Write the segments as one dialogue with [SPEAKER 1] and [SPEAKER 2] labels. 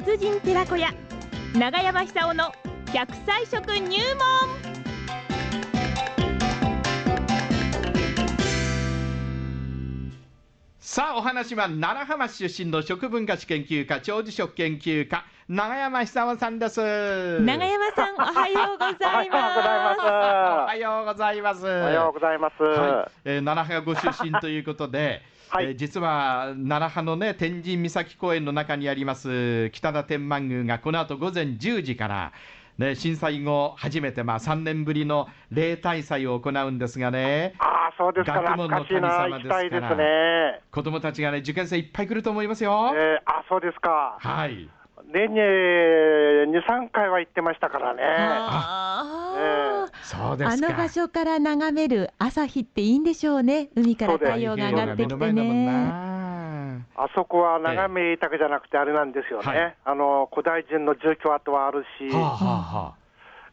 [SPEAKER 1] 達人寺子屋。長山久夫の100歳食入門。
[SPEAKER 2] さあお話は奈良浜市出身の食文化史研究家長寿食研究家長山久夫さんです。
[SPEAKER 1] 長山さんおはようございます。
[SPEAKER 2] おはようございます。
[SPEAKER 3] おはようございます。
[SPEAKER 2] はい、えー、奈良浜ご出身ということで、
[SPEAKER 3] はい。
[SPEAKER 2] えー実は奈良浜のね天神岬公園の中にあります北田天満宮がこの後午前10時からね、震災後初めてまあ3年ぶりの例大祭を行うんですがね
[SPEAKER 3] ああ、そうですか、
[SPEAKER 2] 学問の神様ですから
[SPEAKER 3] ですね。
[SPEAKER 2] 子供たちがね受験生いっぱい来ると思いますよ、
[SPEAKER 3] えー、あそうですか。
[SPEAKER 2] はい。
[SPEAKER 3] 年に2、3回は行ってましたからね。
[SPEAKER 1] あー。
[SPEAKER 2] そうですか。
[SPEAKER 1] あの場所から眺める朝日っていいんでしょうね。海から太陽が上がってきてね。
[SPEAKER 2] な
[SPEAKER 3] あそこは眺め豊かじゃなくて、あれなんですよね、
[SPEAKER 2] はい。
[SPEAKER 3] あの古代人の住居跡はあるし、
[SPEAKER 2] はあはあはあ。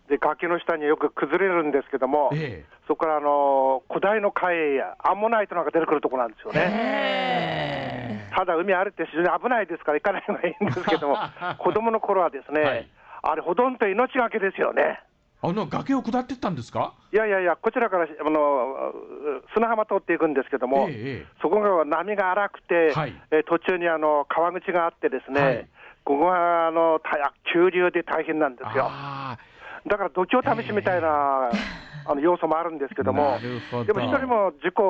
[SPEAKER 3] で崖の下によく崩れるんですけども、
[SPEAKER 2] え
[SPEAKER 3] そこからあの古代の海やアンモナイトなんか出てくるところなんですよ
[SPEAKER 2] え
[SPEAKER 3] ね。
[SPEAKER 2] ええ。
[SPEAKER 3] ただ、海あるって非常に危ないですから行かないのがいいんですけども、子供の頃はですね、
[SPEAKER 2] はい。
[SPEAKER 3] あれ、ほとんど命がけですよね。
[SPEAKER 2] あの崖を下ってったんですか？
[SPEAKER 3] いやいやいや、こちらからあの砂浜通っていくんですけども、
[SPEAKER 2] えええ
[SPEAKER 3] そこが波が荒くて、
[SPEAKER 2] はい。
[SPEAKER 3] えー途中にあの川口があってですね、
[SPEAKER 2] はい。
[SPEAKER 3] ここがあのた急流で大変なんですよ。
[SPEAKER 2] あ
[SPEAKER 3] だから度胸試しみたいな、あの要素もあるんですけどもでも一人も事故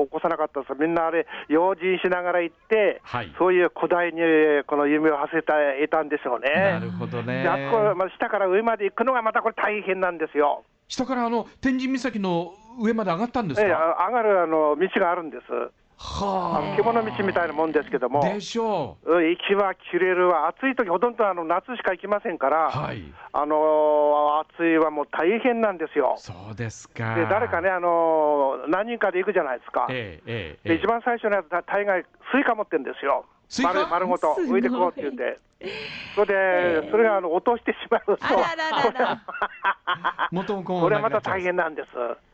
[SPEAKER 3] を起こさなかったですみんなあれ、用心しながら行って、
[SPEAKER 2] はい
[SPEAKER 3] そういう古代にこの夢を馳せていたんでしょうね。
[SPEAKER 2] あなるほどね
[SPEAKER 3] であそこまあ下から上まで行くのがまたこれ大変なんですよ。
[SPEAKER 2] 下からあの天神岬の上まで上がったんです
[SPEAKER 3] ええ
[SPEAKER 2] か、
[SPEAKER 3] あ上がるあの道があるんです。あ。
[SPEAKER 2] は
[SPEAKER 3] の獣道みたいなもんですけども、
[SPEAKER 2] あでしょ
[SPEAKER 3] う。ん行きは切れるわ、暑い時ほとんどあの夏しか行きませんから、
[SPEAKER 2] うはい。
[SPEAKER 3] あのー暑いはもう大変なんですよ。
[SPEAKER 2] そうですか。
[SPEAKER 3] で誰かね、あのー何人かで行くじゃないですか。
[SPEAKER 2] ええええええ。
[SPEAKER 3] で一番最初のやつ、た大概、スイカ持ってるんですよ。
[SPEAKER 2] スイカ？
[SPEAKER 3] 丸丸ごと浮いてこうって言って。それで、それがあの落としてしまうと、これはまた大変なんです。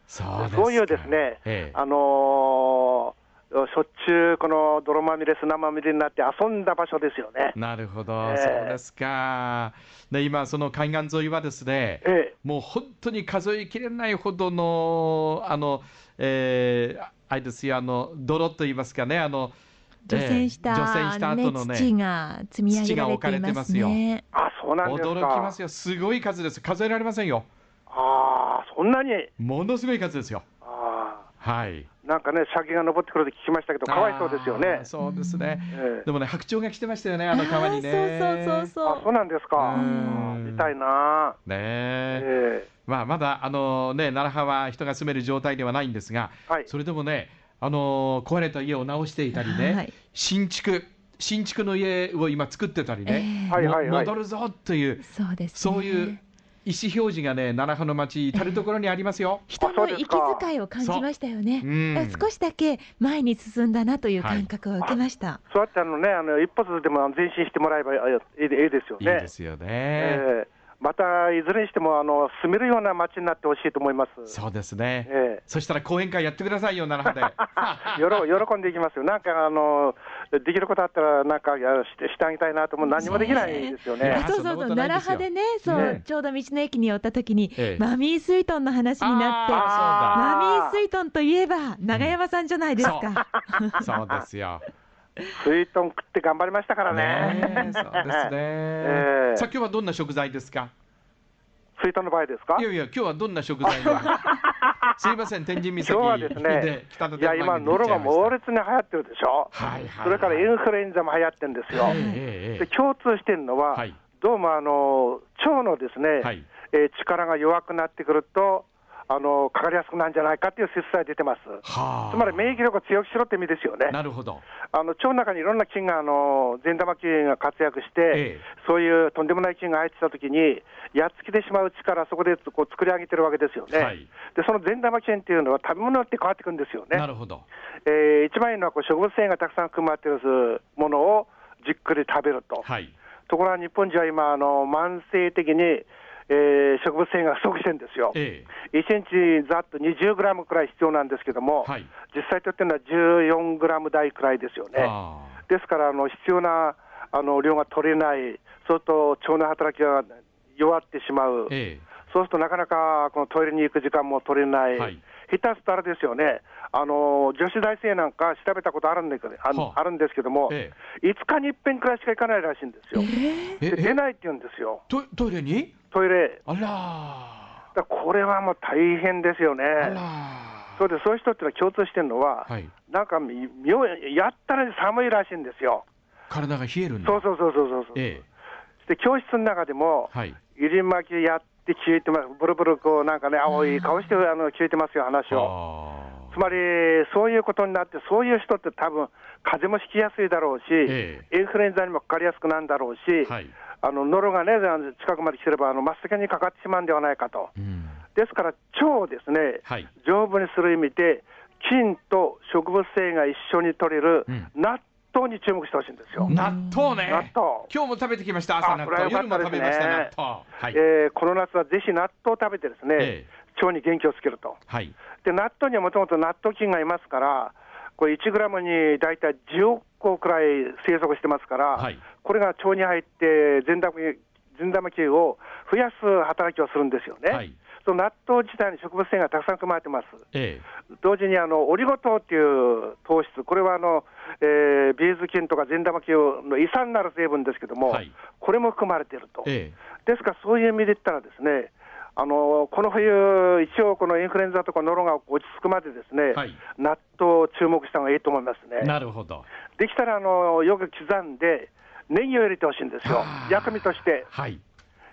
[SPEAKER 2] そうですか。
[SPEAKER 3] そういうですね、
[SPEAKER 2] ええ。
[SPEAKER 3] あのーしょっちゅうこの泥まみれ、砂まみれになって遊んだ場所ですよね。
[SPEAKER 2] なるほど、
[SPEAKER 3] ええ
[SPEAKER 2] そうですか。で、今、その海岸沿いはですね、
[SPEAKER 3] ええ
[SPEAKER 2] もう本当に数えきれないほどの、あの、えー、あれですよ、あの、泥と言いますかね、あの、
[SPEAKER 1] 除染した,、
[SPEAKER 2] ええ除染した後のね、
[SPEAKER 1] 土が積み上げられていますね
[SPEAKER 3] あ、そうなんですか。
[SPEAKER 2] 驚きますよ、すごい数です。数えられませんよ。
[SPEAKER 3] ああ、そんなに。
[SPEAKER 2] ものすごい数ですよ。
[SPEAKER 3] あ
[SPEAKER 2] はい。
[SPEAKER 3] あ、なんかね、鮭が登ってくると聞きましたけど、かわいそうですよ
[SPEAKER 2] あ
[SPEAKER 3] ね
[SPEAKER 2] ー。そうですね。
[SPEAKER 3] ええ
[SPEAKER 2] でもね、白鳥が来てましたよね、あの川にね。
[SPEAKER 1] あーそうそうそう
[SPEAKER 3] あ、そうなんですか。
[SPEAKER 2] うん
[SPEAKER 3] 見たいな。
[SPEAKER 2] ねえ
[SPEAKER 3] ええ
[SPEAKER 2] まあ、まだあの、ね、奈良浜は人が住める状態ではないんですが、
[SPEAKER 3] はい
[SPEAKER 2] それでもね、あの壊れた家を直していたりね、
[SPEAKER 1] はい
[SPEAKER 2] 新築、新築の家を今作ってたりね、
[SPEAKER 1] ええ
[SPEAKER 3] はいはいはい
[SPEAKER 2] も戻るぞという、
[SPEAKER 1] そうですね
[SPEAKER 2] そういう意思表示がね、奈良浜の町、至る所にありますよ。
[SPEAKER 1] 人の息遣いを感じましたよね少しだけ前に進んだなという感覚を受けました、
[SPEAKER 3] そうやってあのね、あの一歩ずつでも前進してもらえばいいいいですよ
[SPEAKER 2] いい
[SPEAKER 3] ね。
[SPEAKER 2] ですよね。
[SPEAKER 3] ええまたいずれにしてもあの住めるような街になってほしいと思います。
[SPEAKER 2] そうですね、
[SPEAKER 3] ええ
[SPEAKER 2] そしたら講演会やってくださいよ、奈良浜で。
[SPEAKER 3] よろ喜んでいきますよ、なんかあのできることあったら、なんかやしてしてあげたいなと思う、何もできないですよね。
[SPEAKER 1] あそうそうそう奈良派でねそう、
[SPEAKER 2] ね
[SPEAKER 1] ちょうど道の駅に寄った時に、
[SPEAKER 2] ええ
[SPEAKER 1] マミースイートンの話になって
[SPEAKER 2] あ
[SPEAKER 1] マミースイートンといえば長山さんじゃないですか、
[SPEAKER 2] そう ですよ。
[SPEAKER 3] スイートン食って頑張りましたからね。
[SPEAKER 2] そうですね。
[SPEAKER 3] ええ
[SPEAKER 2] さあ今日はどんな食材ですか？
[SPEAKER 3] スイートンの場合ですか？
[SPEAKER 2] いやいや今日はどんな食材を。すいません天神岬
[SPEAKER 3] 今日はですね、いや、今、ノロが猛烈に流行ってるでしょ、
[SPEAKER 2] はいはい
[SPEAKER 3] それからインフルエンザも流行ってるんですよ。
[SPEAKER 2] ええええ
[SPEAKER 3] で共通してるのは、
[SPEAKER 2] はい。
[SPEAKER 3] どうもあの腸のですね、
[SPEAKER 2] はい。
[SPEAKER 3] えー力が弱くなってくると、あのかかりやすくなるんじゃないかっていう説さえ出てます。
[SPEAKER 2] はあ。
[SPEAKER 3] つまり免疫力を強くしろって意味ですよね。
[SPEAKER 2] なるほど。
[SPEAKER 3] あの腸の中にいろんな菌が、あの善玉菌が活躍して、
[SPEAKER 2] ええ
[SPEAKER 3] そういうとんでもない菌が入ってきたときに、やっつけてしまう力、そこでこう作り上げてるわけですよね。
[SPEAKER 2] はい
[SPEAKER 3] で、その善玉菌っていうのは食べ物によって変わってくるんですよね。
[SPEAKER 2] なるほど。
[SPEAKER 3] えー一番いいのはこう植物繊維がたくさん含まれているものをじっくり食べると。
[SPEAKER 2] はい。
[SPEAKER 3] ところが日本人は今、あの慢性的に、えー植物繊維が不足してるんですよ。
[SPEAKER 2] え
[SPEAKER 3] 1日ざっと20グラムくらい必要なんですけども、
[SPEAKER 2] はい。
[SPEAKER 3] 実際とってるのは14グラム台くらいですよね。
[SPEAKER 2] あ
[SPEAKER 3] ですから、あの必要なあの量が取れない、そうすると腸の働きが弱ってしまう、
[SPEAKER 2] え
[SPEAKER 3] そうするとなかなかこのトイレに行く時間も取れない、
[SPEAKER 2] はい。
[SPEAKER 3] 下手するとあれですよね、あの女子大生なんか調べたことあるんだけどあ,、
[SPEAKER 2] はあ。
[SPEAKER 3] あるんですけども、
[SPEAKER 2] え
[SPEAKER 3] 5日に一遍くらいしか行かないらしいんですよ。
[SPEAKER 2] ええ
[SPEAKER 3] で出ないって言うんですよ、
[SPEAKER 2] トトイレに？
[SPEAKER 3] トイレ。
[SPEAKER 2] あら。
[SPEAKER 3] だこれはもう大変ですよね。
[SPEAKER 2] あら。
[SPEAKER 3] そうでそういう人ってのは共通してるのは、
[SPEAKER 2] はい。
[SPEAKER 3] なんかみ妙やったら寒いらしいんですよ。
[SPEAKER 2] 体が冷えるんだ。
[SPEAKER 3] そうそうそうそうそうそう。
[SPEAKER 2] え
[SPEAKER 3] で教室の中でも
[SPEAKER 2] え、はい。
[SPEAKER 3] 入り巻きやって消えてます、ブルブルこうなんかね、青い顔してあの消えてますよ、話を。
[SPEAKER 2] あ
[SPEAKER 3] つまり、そういうことになって、そういう人って多分風邪もひきやすいだろうし、
[SPEAKER 2] え
[SPEAKER 3] インフルエンザにもかかりやすくなるんだろうし、
[SPEAKER 2] はい
[SPEAKER 3] あのノロがね、近くまで来てれば、あの真っ先にかかってしまうんではないかと。
[SPEAKER 2] うん。
[SPEAKER 3] ですから、腸をですね、
[SPEAKER 2] はい。
[SPEAKER 3] 丈夫にする意味で、菌と植物性が一緒に取れる
[SPEAKER 2] うん。
[SPEAKER 3] 納豆に注目してほしいんですよ。
[SPEAKER 2] 納豆ね。
[SPEAKER 3] 納豆。
[SPEAKER 2] 今日も食べてきました朝納豆。夜も食べました納豆。はい、
[SPEAKER 3] えーこの夏はぜひ納豆を食べてですね、
[SPEAKER 2] ええ。
[SPEAKER 3] 腸に元気をつけると。
[SPEAKER 2] はい。
[SPEAKER 3] で、納豆にはもともと納豆菌がいますから、これ1グラムに大体10億個くらい生息してますから、
[SPEAKER 2] はい
[SPEAKER 3] これが腸に入って善玉菌善玉菌を増やす働きをするんですよね。
[SPEAKER 2] はい
[SPEAKER 3] その納豆自体に植物性がたくさん含まれてます。
[SPEAKER 2] え
[SPEAKER 3] 同時にあのオリゴ糖っていう糖質、これはあの、えービーズ菌とか善玉菌の遺産になる成分ですけども、
[SPEAKER 2] はい
[SPEAKER 3] これも含まれていると。
[SPEAKER 2] ええ
[SPEAKER 3] ですから、そういう意味で言ったらですね、あのこの冬、一応、このインフルエンザとかノロが落ち着くまでですね、
[SPEAKER 2] はい
[SPEAKER 3] 納豆を注目した方がいいと思います
[SPEAKER 2] え
[SPEAKER 3] ね。
[SPEAKER 2] なるほど
[SPEAKER 3] できたらあのよく刻んで、ネギを入れてほしいんですよ。薬味として。
[SPEAKER 2] はい。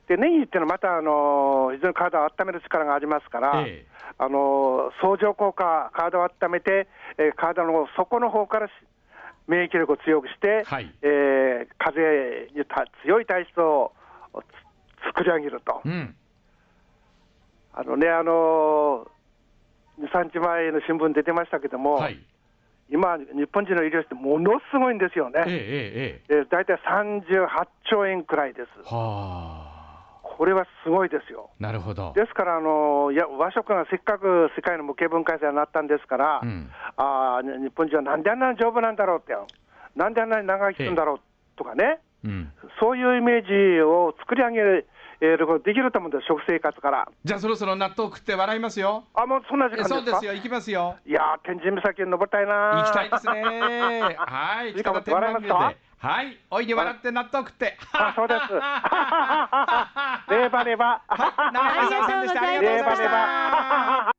[SPEAKER 3] で、ネギっていうのはまたあの非常に体を温める力がありますから、
[SPEAKER 2] ええ。
[SPEAKER 3] あの相乗効果、体を温めて、えー体の底の方からし免疫力を強くして、
[SPEAKER 2] はい。
[SPEAKER 3] えー風邪にた強い体質をつ作り上げると。
[SPEAKER 2] うん。
[SPEAKER 3] あのね、あの2、3日前の新聞出てましたけども、
[SPEAKER 2] はい
[SPEAKER 3] 今、日本人の医療費ってものすごいんですよね。
[SPEAKER 2] えええ
[SPEAKER 3] 大体38兆円くらいです。
[SPEAKER 2] えはあ
[SPEAKER 3] これはすごいですよ。
[SPEAKER 2] なるほど
[SPEAKER 3] ですから、あのいや和食がせっかく世界の無形文化財になったんですから、
[SPEAKER 2] うん
[SPEAKER 3] あー日本人はなんであんなに丈夫なんだろうって、なんであんなに長生きするんだろうとかね、
[SPEAKER 2] うん
[SPEAKER 3] そういうイメージを作り上げることできると思うんです、食生活から。
[SPEAKER 2] じゃあそろそろ納豆食って笑いますよ。
[SPEAKER 3] あ、もうそんな時間ですか？
[SPEAKER 2] そうですよ行きますよ。
[SPEAKER 3] いやー、天神岬に登りたいなー。
[SPEAKER 2] 行きたいですね。はい
[SPEAKER 3] いいかも笑います
[SPEAKER 2] はいおいで笑って納豆食って。
[SPEAKER 3] あ、そうです。レバレバ。
[SPEAKER 2] ありがとうございまし
[SPEAKER 3] レバレバ
[SPEAKER 2] た